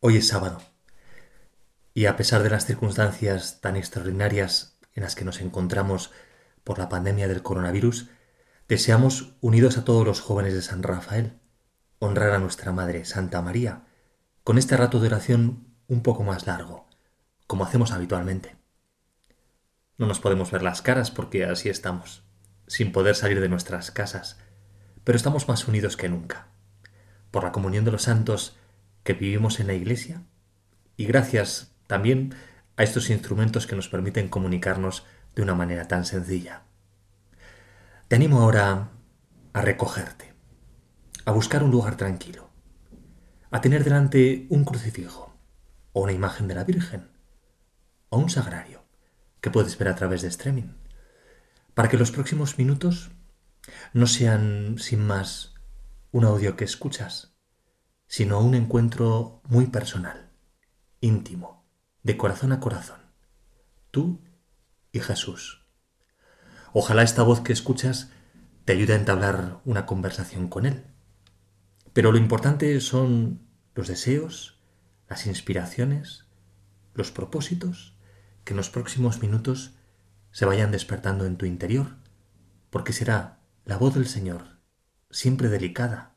Hoy es sábado. Y a pesar de las circunstancias tan extraordinarias en las que nos encontramos por la pandemia del coronavirus, deseamos, unidos a todos los jóvenes de San Rafael, honrar a nuestra Madre Santa María con este rato de oración un poco más largo, como hacemos habitualmente. No nos podemos ver las caras porque así estamos, sin poder salir de nuestras casas, pero estamos más unidos que nunca. Por la comunión de los santos, que vivimos en la Iglesia y gracias también a estos instrumentos que nos permiten comunicarnos de una manera tan sencilla. Te animo ahora a recogerte, a buscar un lugar tranquilo, a tener delante un crucifijo o una imagen de la Virgen o un sagrario que puedes ver a través de streaming, para que los próximos minutos no sean sin más un audio que escuchas, sino un encuentro muy personal, íntimo, de corazón a corazón. Tú y Jesús. Ojalá esta voz que escuchas te ayude a entablar una conversación con Él. Pero lo importante son los deseos, las inspiraciones, los propósitos que en los próximos minutos se vayan despertando en tu interior, porque será la voz del Señor, siempre delicada,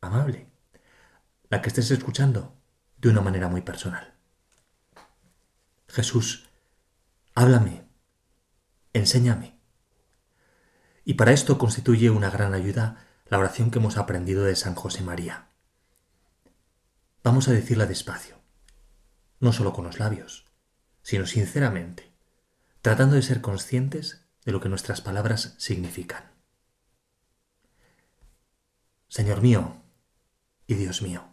amable, la que estés escuchando de una manera muy personal. Jesús, háblame, enséñame. Y para esto constituye una gran ayuda la oración que hemos aprendido de San José María. Vamos a decirla despacio, no solo con los labios, sino sinceramente, tratando de ser conscientes de lo que nuestras palabras significan. Señor mío y Dios mío,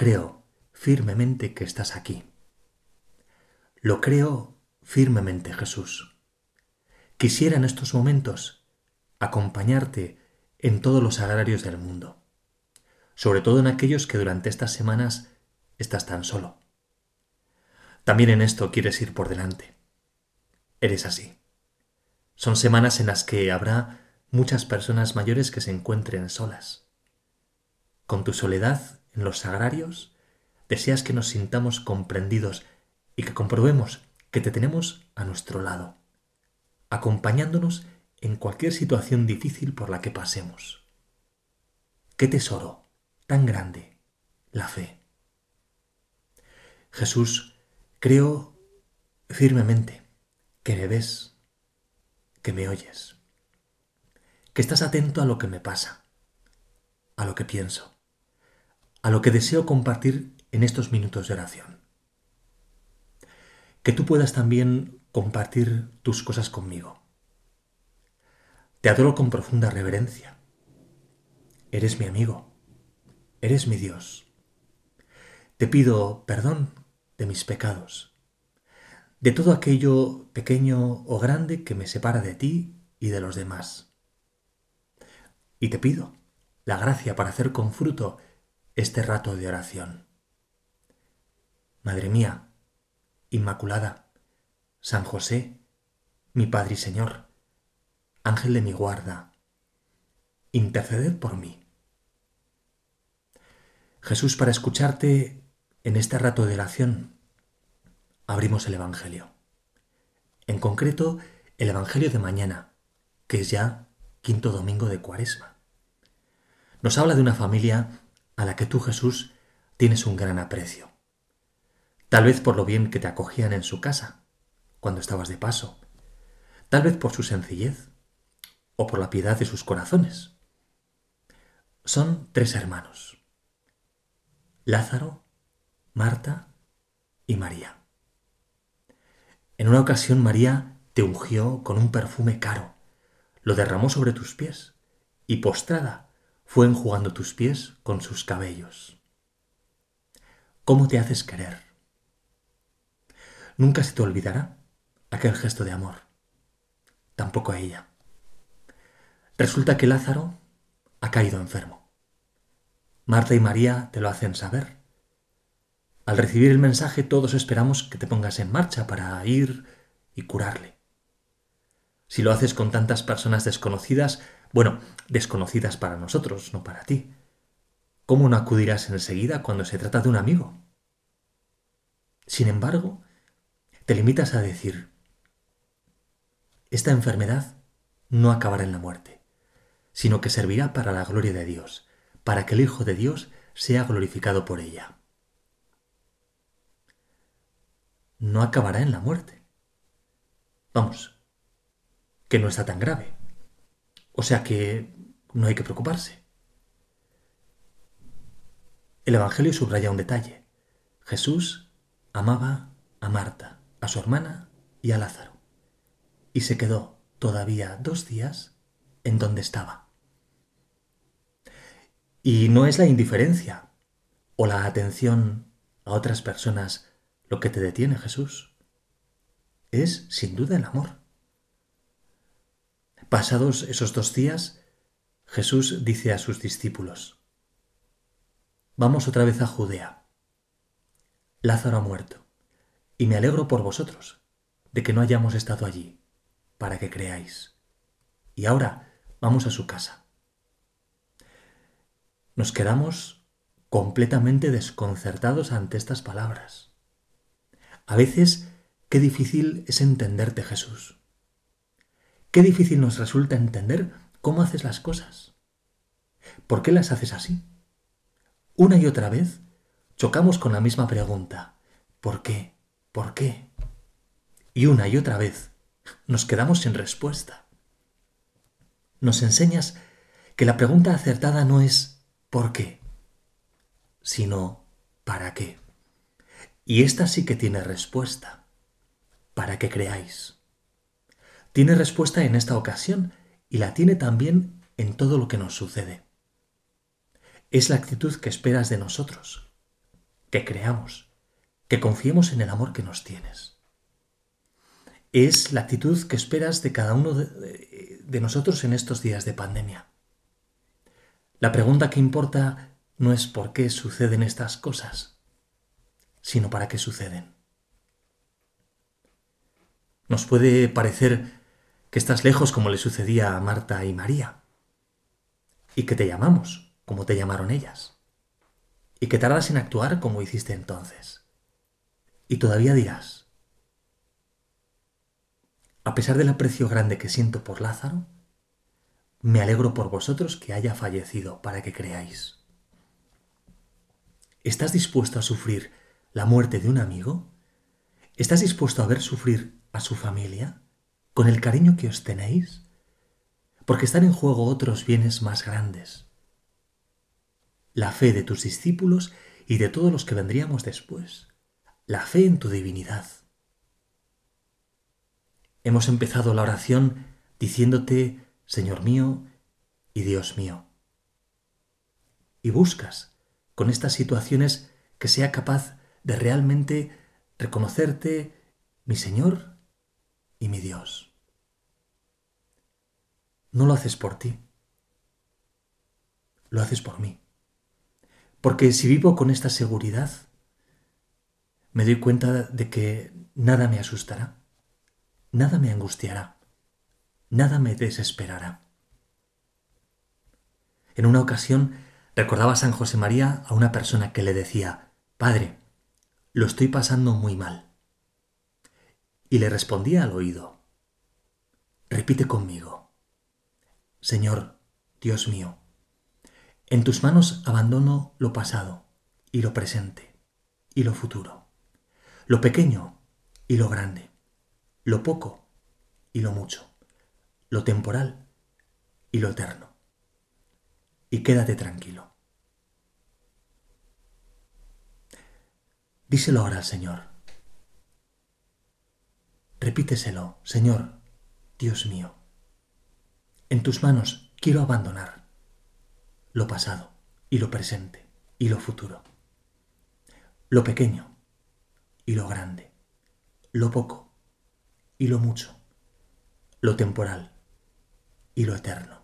Creo firmemente que estás aquí. Lo creo firmemente, Jesús. Quisiera en estos momentos acompañarte en todos los agrarios del mundo, sobre todo en aquellos que durante estas semanas estás tan solo. También en esto quieres ir por delante. Eres así. Son semanas en las que habrá muchas personas mayores que se encuentren solas. Con tu soledad en los sagrarios, deseas que nos sintamos comprendidos y que comprobemos que te tenemos a nuestro lado, acompañándonos en cualquier situación difícil por la que pasemos. Qué tesoro tan grande, la fe. Jesús, creo firmemente que me ves, que me oyes, que estás atento a lo que me pasa, a lo que pienso a lo que deseo compartir en estos minutos de oración. Que tú puedas también compartir tus cosas conmigo. Te adoro con profunda reverencia. Eres mi amigo. Eres mi Dios. Te pido perdón de mis pecados, de todo aquello pequeño o grande que me separa de ti y de los demás. Y te pido la gracia para hacer con fruto este rato de oración. Madre mía, Inmaculada, San José, mi Padre y Señor, Ángel de mi guarda, interceded por mí. Jesús, para escucharte en este rato de oración, abrimos el Evangelio. En concreto, el Evangelio de mañana, que es ya quinto domingo de Cuaresma. Nos habla de una familia a la que tú, Jesús, tienes un gran aprecio. Tal vez por lo bien que te acogían en su casa, cuando estabas de paso, tal vez por su sencillez o por la piedad de sus corazones. Son tres hermanos, Lázaro, Marta y María. En una ocasión María te ungió con un perfume caro, lo derramó sobre tus pies y postrada fue enjugando tus pies con sus cabellos. ¿Cómo te haces querer? Nunca se te olvidará aquel gesto de amor. Tampoco a ella. Resulta que Lázaro ha caído enfermo. Marta y María te lo hacen saber. Al recibir el mensaje todos esperamos que te pongas en marcha para ir y curarle. Si lo haces con tantas personas desconocidas, bueno, desconocidas para nosotros, no para ti. ¿Cómo no acudirás enseguida cuando se trata de un amigo, Sin embargo, te limitas a decir, esta enfermedad no acabará en la muerte, sino que servirá para la gloria de Dios, para que el Hijo de Dios sea glorificado por ella. No acabará en la muerte. Vamos, que no está tan grave. O sea que no hay que preocuparse. El Evangelio subraya un detalle. Jesús amaba a Marta, a su hermana y a Lázaro, y se quedó todavía dos días en donde estaba. Y no es la indiferencia o la atención a otras personas lo que te detiene, Jesús. Es, sin duda, el amor. Pasados esos dos días, Jesús dice a sus discípulos, Vamos otra vez a Judea. Lázaro ha muerto, y me alegro por vosotros de que no hayamos estado allí, para que creáis. Y ahora vamos a su casa. Nos quedamos completamente desconcertados ante estas palabras. A veces, qué difícil es entenderte, Jesús. Qué difícil nos resulta entender cómo haces las cosas. ¿Por qué las haces así? Una y otra vez chocamos con la misma pregunta. ¿Por qué? ¿Por qué? Y una y otra vez nos quedamos sin respuesta. Nos enseñas que la pregunta acertada no es ¿por qué? sino ¿para qué? Y esta sí que tiene respuesta. Para que creáis. Tiene respuesta en esta ocasión y la tiene también en todo lo que nos sucede es la actitud que esperas de nosotros, que creamos, que confiemos en el amor que nos tienes. Es la actitud que esperas de cada uno de, nosotros en estos días de pandemia. La pregunta que importa no es por qué suceden estas cosas, sino para qué suceden. Nos puede parecer que estás lejos como le sucedía a Marta y María, y que te llamamos, como te llamaron ellas, y que tardas en actuar como hiciste entonces. Y todavía dirás, a pesar del aprecio grande que siento por Lázaro, me alegro por vosotros que haya fallecido para que creáis. ¿Estás dispuesto a sufrir la muerte de un amigo? ¿Estás dispuesto a ver sufrir a su familia con el cariño que os tenéis? Porque están en juego otros bienes más grandes la fe de tus discípulos y de todos los que vendríamos después, la fe en tu divinidad. Hemos empezado la oración diciéndote, Señor mío y Dios mío. Y buscas con estas situaciones que sea capaz de realmente reconocerte mi Señor y mi Dios. No lo haces por ti, lo haces por mí. Porque si vivo con esta seguridad, me doy cuenta de que nada me asustará, nada me angustiará, nada me desesperará. En una ocasión recordaba San José María a una persona que le decía, Padre, lo estoy pasando muy mal. Y le respondía al oído, repite conmigo, Señor, Dios mío, en tus manos abandono lo pasado y lo presente y lo futuro, lo pequeño y lo grande, lo poco y lo mucho, lo temporal y lo eterno. Y quédate tranquilo. Díselo ahora al Señor. Repíteselo, Señor, Dios mío. En tus manos quiero abandonar lo pasado y lo presente y lo futuro, lo pequeño y lo grande, lo poco y lo mucho, lo temporal y lo eterno.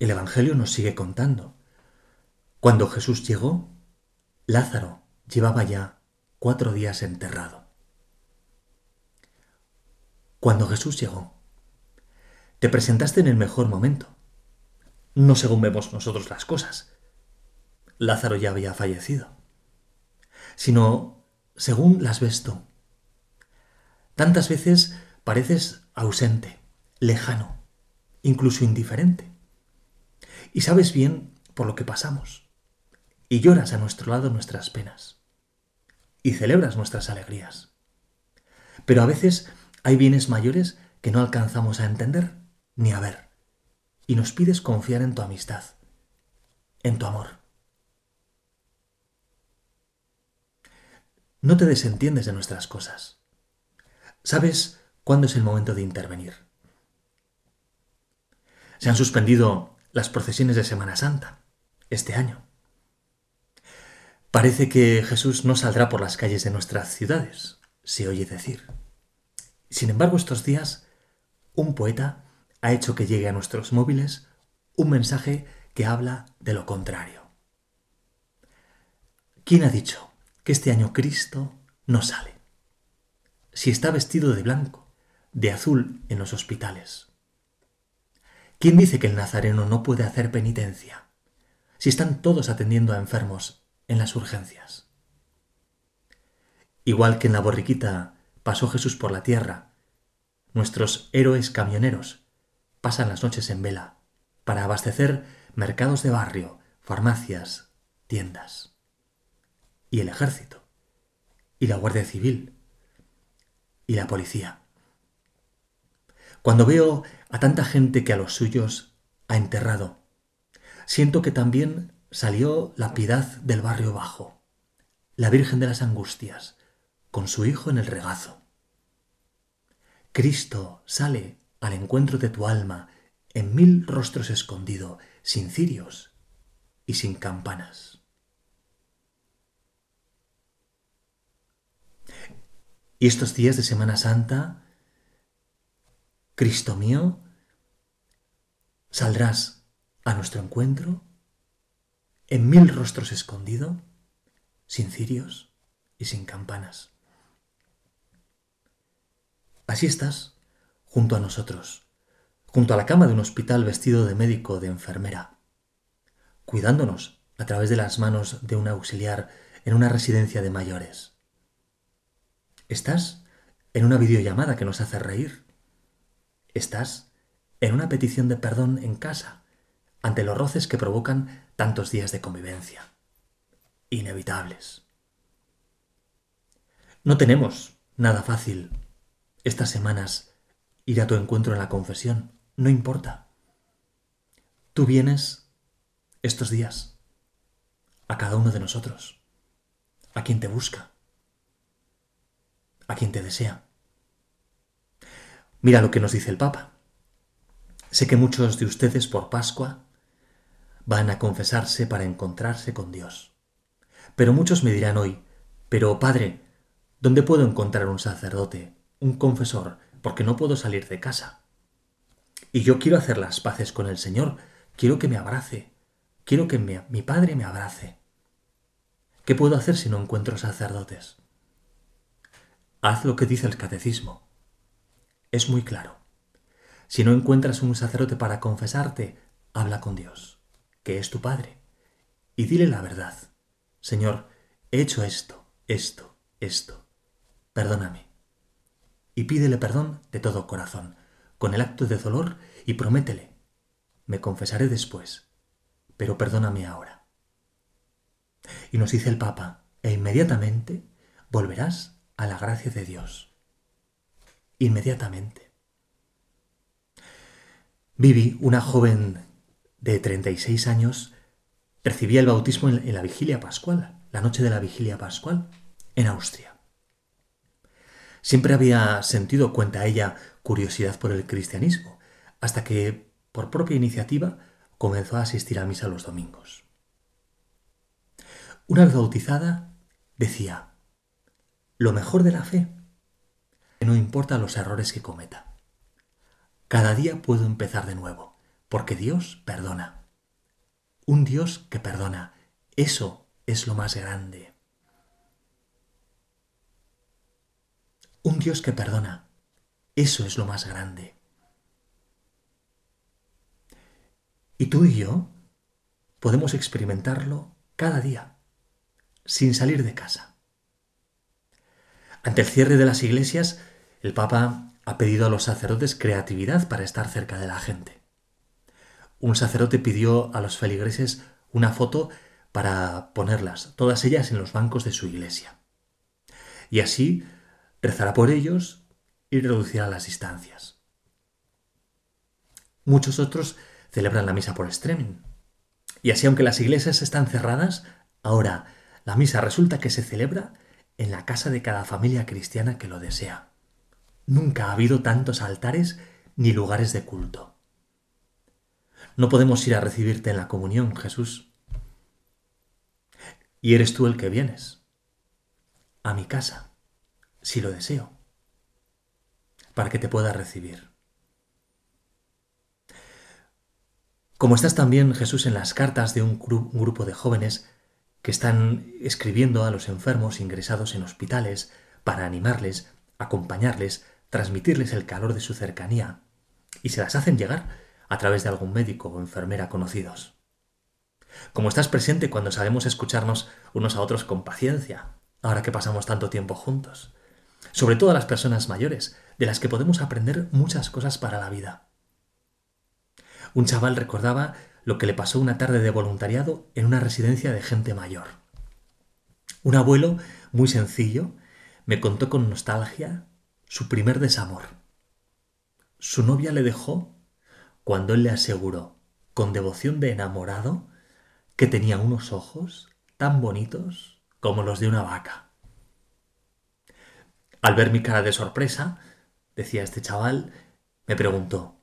El Evangelio nos sigue contando. Cuando Jesús llegó, Lázaro llevaba ya cuatro días enterrado. Cuando Jesús llegó, te presentaste en el mejor momento, no según vemos nosotros las cosas, Lázaro ya había fallecido, sino según las ves tú. Tantas veces pareces ausente, lejano, incluso indiferente. Y sabes bien por lo que pasamos. Y lloras a nuestro lado nuestras penas. Y celebras nuestras alegrías. Pero a veces hay bienes mayores que no alcanzamos a entender ni a ver. Y nos pides confiar en tu amistad, en tu amor. No te desentiendes de nuestras cosas. Sabes cuándo es el momento de intervenir. Se han suspendido las procesiones de Semana Santa este año. Parece que Jesús no saldrá por las calles de nuestras ciudades, se oye decir. Sin embargo, estos días, un poeta ha hecho que llegue a nuestros móviles un mensaje que habla de lo contrario. ¿Quién ha dicho que este año Cristo no sale? Si está vestido de blanco, de azul en los hospitales. ¿Quién dice que el nazareno no puede hacer penitencia? Si están todos atendiendo a enfermos en las urgencias. Igual que en la borriquita pasó Jesús por la tierra, nuestros héroes camioneros pasan las noches en vela para abastecer mercados de barrio, farmacias, tiendas. Y el ejército, y la Guardia Civil, y la policía. Cuando veo a tanta gente que a los suyos ha enterrado, siento que también salió la piedad del barrio bajo, la Virgen de las Angustias, con su hijo en el regazo. Cristo sale al encuentro de tu alma en mil rostros escondido, sin cirios y sin campanas. Y estos días de Semana Santa Cristo mío, saldrás a nuestro encuentro en mil rostros escondido, sin cirios y sin campanas. Así estás, junto a nosotros, junto a la cama de un hospital vestido de médico o de enfermera, cuidándonos a través de las manos de un auxiliar en una residencia de mayores. Estás en una videollamada que nos hace reír, Estás en una petición de perdón en casa ante los roces que provocan tantos días de convivencia. Inevitables. No tenemos nada fácil estas semanas ir a tu encuentro en la confesión. No importa. Tú vienes estos días a cada uno de nosotros, a quien te busca, a quien te desea. Mira lo que nos dice el Papa. Sé que muchos de ustedes por Pascua van a confesarse para encontrarse con Dios. Pero muchos me dirán hoy, pero Padre, ¿dónde puedo encontrar un sacerdote, un confesor, porque no puedo salir de casa? Y yo quiero hacer las paces con el Señor, quiero que me abrace, quiero que mi Padre me abrace. ¿Qué puedo hacer si no encuentro sacerdotes? Haz lo que dice el catecismo es muy claro. Si no encuentras un sacerdote para confesarte, habla con Dios, que es tu Padre, y dile la verdad. Señor, he hecho esto, esto, esto. Perdóname. Y pídele perdón de todo corazón, con el acto de dolor, y prométele, me confesaré después, pero perdóname ahora. Y nos dice el Papa, e inmediatamente volverás a la gracia de Dios inmediatamente. Vivi, una joven de 36 años, recibía el bautismo en la vigilia pascual, la noche de la vigilia pascual, en Austria. Siempre había sentido, cuenta ella, curiosidad por el cristianismo, hasta que, por propia iniciativa, comenzó a asistir a misa los domingos. Una vez bautizada, decía, lo mejor de la fe no importa los errores que cometa. Cada día puedo empezar de nuevo, porque Dios perdona. Un Dios que perdona, eso es lo más grande. Un Dios que perdona, eso es lo más grande. Y tú y yo podemos experimentarlo cada día, sin salir de casa. Ante el cierre de las iglesias, el Papa ha pedido a los sacerdotes creatividad para estar cerca de la gente. Un sacerdote pidió a los feligreses una foto para ponerlas, todas ellas en los bancos de su iglesia. Y así rezará por ellos y reducirá las distancias. Muchos otros celebran la misa por streaming. Y así, aunque las iglesias están cerradas, ahora la misa resulta que se celebra en la casa de cada familia cristiana que lo desea. Nunca ha habido tantos altares ni lugares de culto. No podemos ir a recibirte en la comunión, Jesús. Y eres tú el que vienes a mi casa, si lo deseo, para que te pueda recibir. Como estás también, Jesús, en las cartas de un, grupo de jóvenes que están escribiendo a los enfermos ingresados en hospitales para animarles, acompañarles, transmitirles el calor de su cercanía, y se las hacen llegar a través de algún médico o enfermera conocidos. Como estás presente cuando sabemos escucharnos unos a otros con paciencia, ahora que pasamos tanto tiempo juntos. Sobre todo a las personas mayores, de las que podemos aprender muchas cosas para la vida. Un chaval recordaba lo que le pasó una tarde de voluntariado en una residencia de gente mayor. Un abuelo muy sencillo me contó con nostalgia su primer desamor. Su novia le dejó cuando él le aseguró, con devoción de enamorado, que tenía unos ojos tan bonitos como los de una vaca. Al ver mi cara de sorpresa, decía este chaval, me preguntó,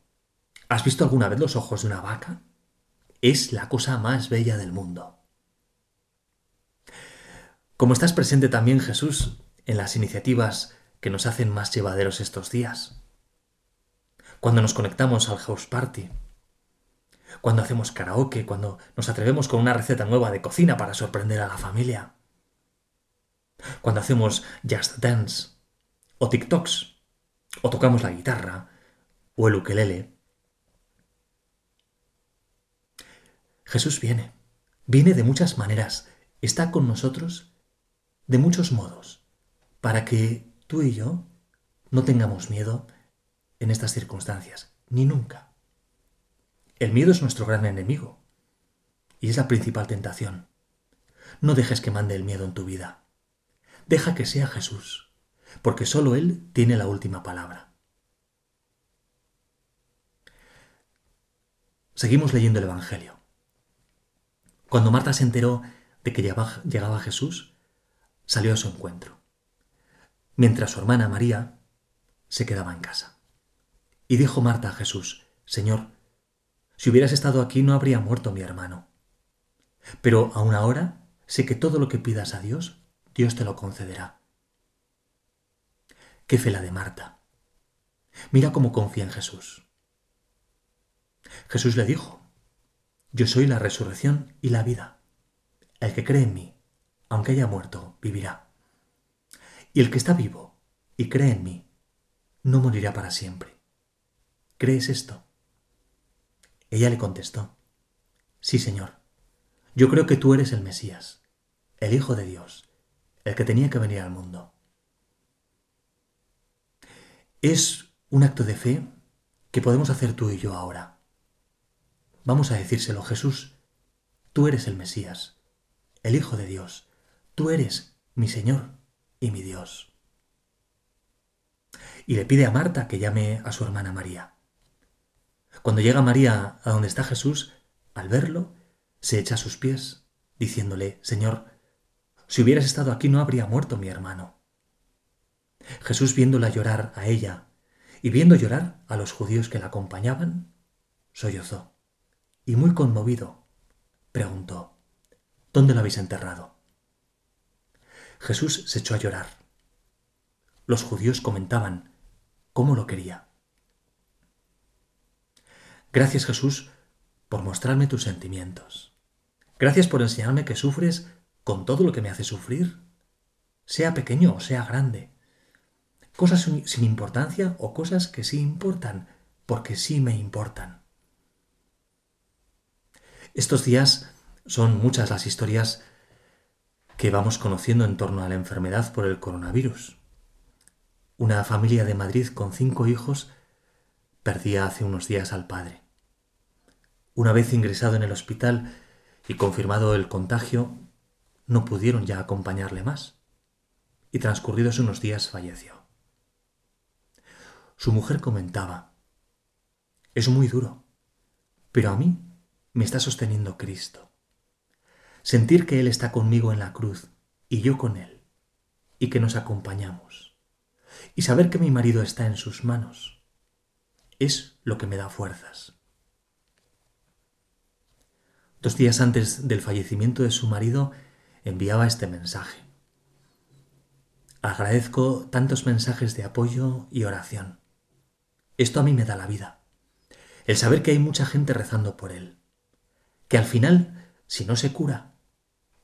¿Has visto alguna vez los ojos de una vaca? Es la cosa más bella del mundo. Como estás presente también, Jesús, en las iniciativas que nos hacen más llevaderos estos días. Cuando nos conectamos al house party, cuando hacemos karaoke, cuando nos atrevemos con una receta nueva de cocina para sorprender a la familia, cuando hacemos just dance, o TikToks, o tocamos la guitarra, o el ukelele, Jesús viene, viene de muchas maneras, está con nosotros de muchos modos, para que tú y yo no tengamos miedo en estas circunstancias, ni nunca. El miedo es nuestro gran enemigo y es la principal tentación. No dejes que mande el miedo en tu vida. Deja que sea Jesús, porque solo Él tiene la última palabra. Seguimos leyendo el Evangelio. Cuando Marta se enteró de que llegaba Jesús, salió a su encuentro, mientras su hermana María se quedaba en casa. Y dijo Marta a Jesús, Señor, si hubieras estado aquí no habría muerto mi hermano. Pero aún ahora sé que todo lo que pidas a Dios, Dios te lo concederá. Qué fe la de Marta. Mira cómo confía en Jesús. Jesús le dijo, yo soy la resurrección y la vida. El que cree en mí, aunque haya muerto, vivirá. Y el que está vivo y cree en mí, no morirá para siempre. ¿Crees esto? Ella le contestó, Sí, Señor, yo creo que tú eres el Mesías, el Hijo de Dios, el que tenía que venir al mundo. Es un acto de fe que podemos hacer tú y yo ahora. Vamos a decírselo, Jesús, tú eres el Mesías, el Hijo de Dios, tú eres mi Señor y mi Dios. Y le pide a Marta que llame a su hermana María. Cuando llega María a donde está Jesús, al verlo, se echa a sus pies, diciéndole, Señor, si hubieras estado aquí no habría muerto mi hermano. Jesús viéndola llorar a ella y viendo llorar a los judíos que la acompañaban, sollozó y muy conmovido, preguntó, ¿Dónde lo habéis enterrado? Jesús se echó a llorar. Los judíos comentaban cómo lo quería. Gracias Jesús por mostrarme tus sentimientos. Gracias por enseñarme que sufres con todo lo que me hace sufrir, sea pequeño o sea grande. Cosas sin importancia o cosas que sí importan, porque sí me importan. Estos días Son muchas las historias que vamos conociendo en torno a la enfermedad por el coronavirus. Una familia de Madrid con cinco hijos perdía hace unos días al padre. Una vez ingresado en el hospital y confirmado el contagio, no pudieron ya acompañarle más, y transcurridos unos días falleció. Su mujer comentaba, es muy duro, pero a mí me está sosteniendo Cristo. Sentir que Él está conmigo en la cruz y yo con Él, y que nos acompañamos, y saber que mi marido está en sus manos, es lo que me da fuerzas. Dos días antes del fallecimiento de su marido, enviaba este mensaje. Agradezco tantos mensajes de apoyo y oración. Esto a mí me da la vida. El saber que hay mucha gente rezando por él. Que al final, si no se cura,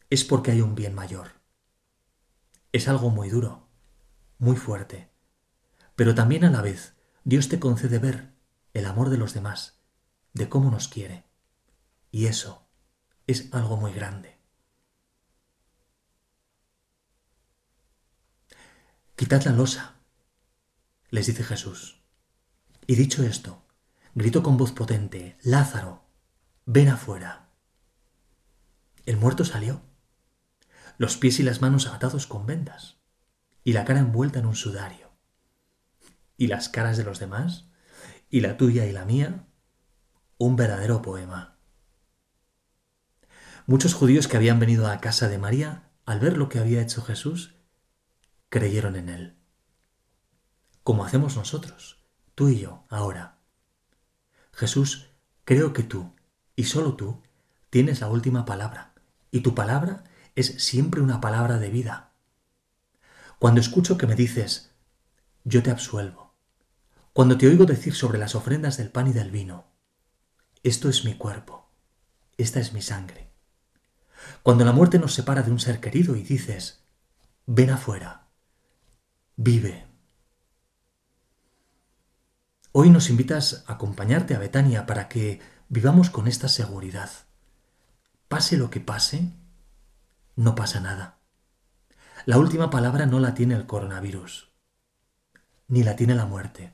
es porque hay un bien mayor. Es algo muy duro, muy fuerte. Pero también a la vez Dios te concede ver el amor de los demás, de cómo nos quiere. Y eso es algo muy grande. Quitad la losa, les dice Jesús. Y dicho esto, gritó con voz potente, Lázaro, ven afuera. El muerto salió, los pies y las manos atados con vendas, y la cara envuelta en un sudario. ¿Y las caras de los demás? ¿Y la tuya y la mía? Un verdadero poema. Muchos judíos que habían venido a casa de María, al ver lo que había hecho Jesús, creyeron en Él. Como hacemos nosotros, tú y yo, ahora. Jesús, creo que tú, y solo tú, tienes la última palabra, y tu palabra es siempre una palabra de vida. Cuando escucho que me dices, yo te absuelvo, cuando te oigo decir sobre las ofrendas del pan y del vino, esto es mi cuerpo, esta es mi sangre. Cuando la muerte nos separa de un ser querido y dices, ven afuera, vive. Hoy nos invitas a acompañarte a Betania para que vivamos con esta seguridad. Pase lo que pase, no pasa nada. La última palabra no la tiene el coronavirus, ni la tiene la muerte.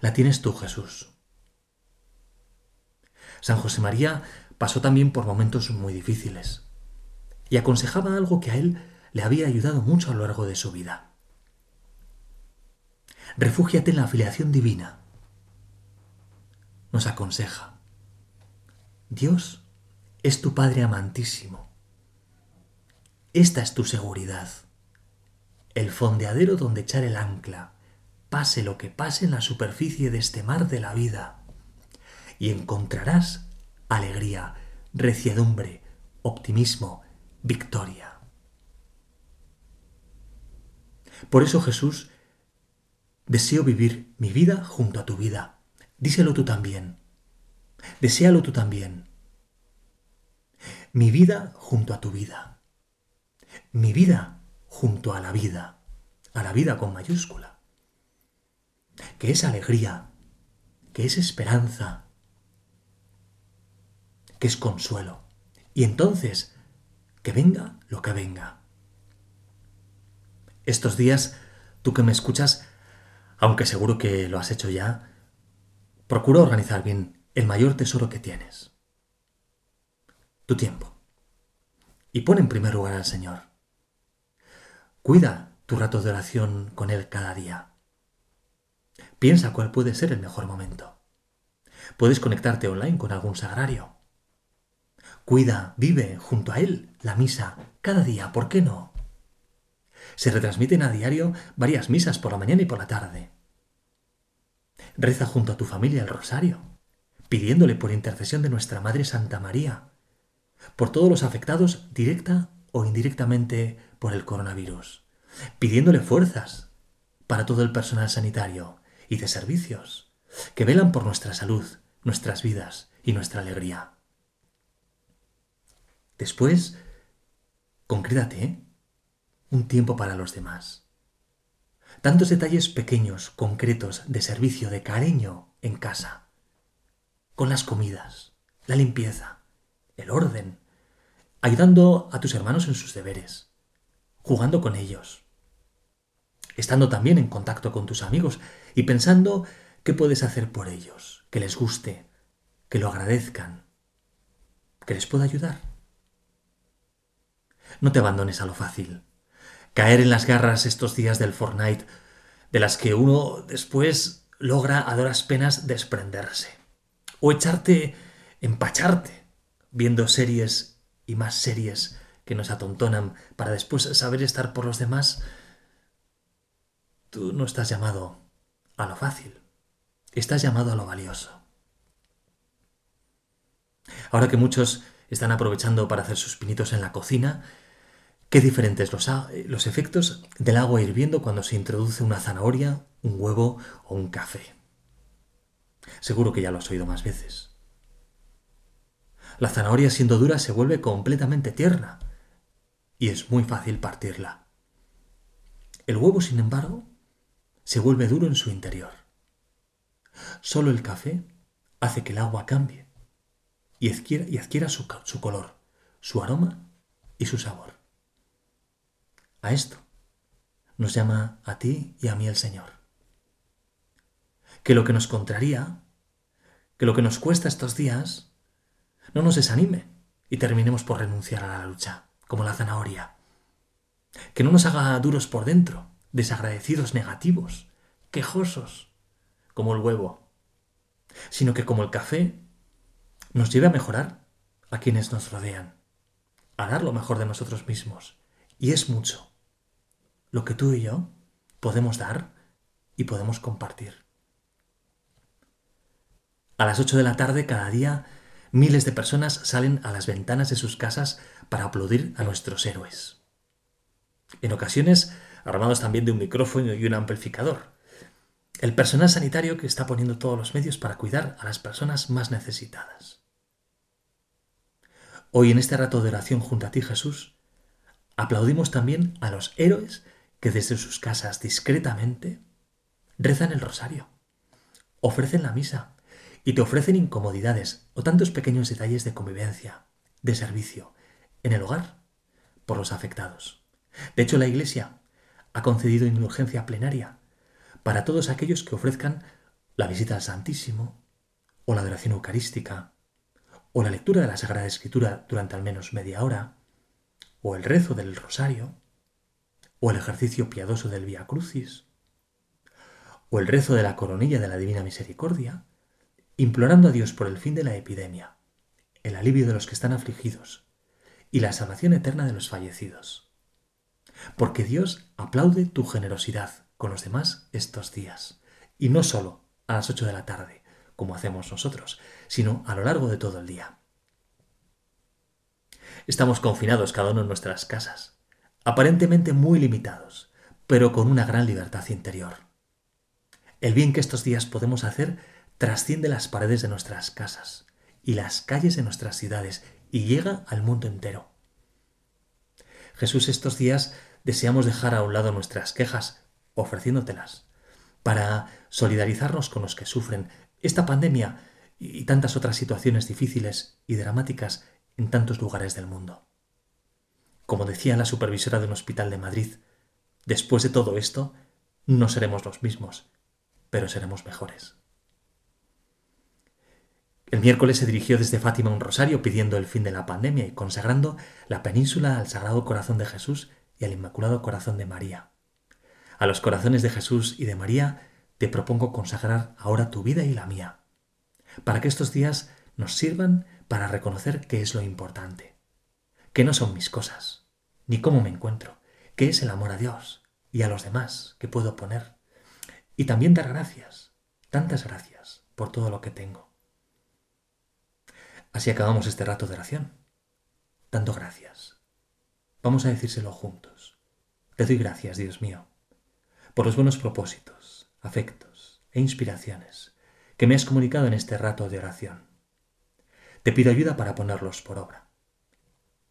La tienes tú, Jesús. San José María pasó también por momentos muy difíciles y aconsejaba algo que a él le había ayudado mucho a lo largo de su vida. Refúgiate en la afiliación divina. Nos aconseja. Dios es tu Padre amantísimo. Esta es tu seguridad. El fondeadero donde echar el ancla, pase lo que pase en la superficie de este mar de la vida. Y encontrarás alegría, reciedumbre, optimismo, victoria. Por eso Jesús Deseo vivir mi vida junto a tu vida. Díselo tú también. Desealo tú también. Mi vida junto a tu vida. Mi vida junto a la vida. A la vida con mayúscula. Que es alegría. Que es esperanza. Que es consuelo. Y entonces, que venga lo que venga. Estos días, tú que me escuchas, aunque seguro que lo has hecho ya, procura organizar bien el mayor tesoro que tienes, tu tiempo. Y pon en primer lugar al Señor. Cuida tu rato de oración con Él cada día. Piensa cuál puede ser el mejor momento. Puedes conectarte online con algún sagrario. Cuida, vive junto a Él la misa cada día, ¿por qué no? Se retransmiten a diario varias misas por la mañana y por la tarde. Reza junto a tu familia el rosario, pidiéndole por intercesión de nuestra Madre Santa María, por todos los afectados directa o indirectamente por el coronavirus, pidiéndole fuerzas para todo el personal sanitario y de servicios que velan por nuestra salud, nuestras vidas y nuestra alegría. Después, concrétate, ¿eh? un tiempo para los demás. Tantos detalles pequeños, concretos, de servicio, de cariño en casa. Con las comidas, la limpieza, el orden, ayudando a tus hermanos en sus deberes, jugando con ellos, estando también en contacto con tus amigos y pensando qué puedes hacer por ellos, que les guste, que lo agradezcan, que les pueda ayudar. No te abandones a lo fácil. Caer en las garras estos días del Fortnite, de las que uno después logra a duras penas desprenderse. O echarte, empacharte, viendo series y más series que nos atontonan para después saber estar por los demás. Tú no estás llamado a lo fácil, estás llamado a lo valioso. Ahora que muchos están aprovechando para hacer sus pinitos en la cocina, qué diferentes los, los efectos del agua hirviendo cuando se introduce una zanahoria, un huevo o un café. Seguro que ya lo has oído más veces. La zanahoria siendo dura se vuelve completamente tierna y es muy fácil partirla. El huevo, sin embargo, se vuelve duro en su interior. Solo el café hace que el agua cambie y adquiera, su, su color, su aroma y su sabor. A esto nos llama a ti y a mí el Señor. Que lo que nos contraría, que lo que nos cuesta estos días, no nos desanime y terminemos por renunciar a la lucha, como la zanahoria. Que no nos haga duros por dentro, desagradecidos, negativos, quejosos, como el huevo, sino que como el café nos lleve a mejorar a quienes nos rodean, a dar lo mejor de nosotros mismos. Y es mucho lo que tú y yo podemos dar y podemos compartir. A las 8 de la tarde cada día miles de personas salen a las ventanas de sus casas para aplaudir a nuestros héroes. En ocasiones armados también de un micrófono y un amplificador. El personal sanitario que está poniendo todos los medios para cuidar a las personas más necesitadas. Hoy en este rato de oración junto a ti Jesús, aplaudimos también a los héroes que desde sus casas discretamente rezan el rosario, ofrecen la misa y te ofrecen incomodidades o tantos pequeños detalles de convivencia, de servicio, en el hogar, por los afectados. De hecho, la Iglesia ha concedido indulgencia plenaria para todos aquellos que ofrezcan la visita al Santísimo o la adoración eucarística o la lectura de la Sagrada Escritura durante al menos media hora, o el rezo del rosario, o el ejercicio piadoso del Via Crucis, o el rezo de la coronilla de la Divina Misericordia, implorando a Dios por el fin de la epidemia, el alivio de los que están afligidos y la salvación eterna de los fallecidos. Porque Dios aplaude tu generosidad con los demás estos días, y no solo a las ocho de la tarde, como hacemos nosotros, sino a lo largo de todo el día. Estamos confinados cada uno en nuestras casas, aparentemente muy limitados, pero con una gran libertad interior. El bien que estos días podemos hacer trasciende las paredes de nuestras casas y las calles de nuestras ciudades y llega al mundo entero. Jesús, estos días deseamos dejar a un lado nuestras quejas, ofreciéndotelas, para solidarizarnos con los que sufren, esta pandemia y tantas otras situaciones difíciles y dramáticas en tantos lugares del mundo. Como decía la supervisora de un hospital de Madrid, después de todo esto, no seremos los mismos, pero seremos mejores. El miércoles se dirigió desde Fátima un rosario pidiendo el fin de la pandemia y consagrando la península al Sagrado Corazón de Jesús y al Inmaculado Corazón de María. A los corazones de Jesús y de María te propongo consagrar ahora tu vida y la mía, para que estos días nos sirvan para reconocer qué es lo importante, que no son mis cosas, ni cómo me encuentro, qué es el amor a Dios y a los demás que puedo poner, y también dar gracias, tantas gracias por todo lo que tengo. Así acabamos este rato de oración, dando gracias. Vamos a decírselo juntos. Te doy gracias, Dios mío, por los buenos propósitos afectos e inspiraciones que me has comunicado en este rato de oración. Te pido ayuda para ponerlos por obra.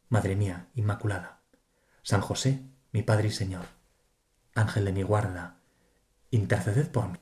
Madre mía, Inmaculada, San José, mi Padre y Señor, Ángel de mi guarda, interceded por mí.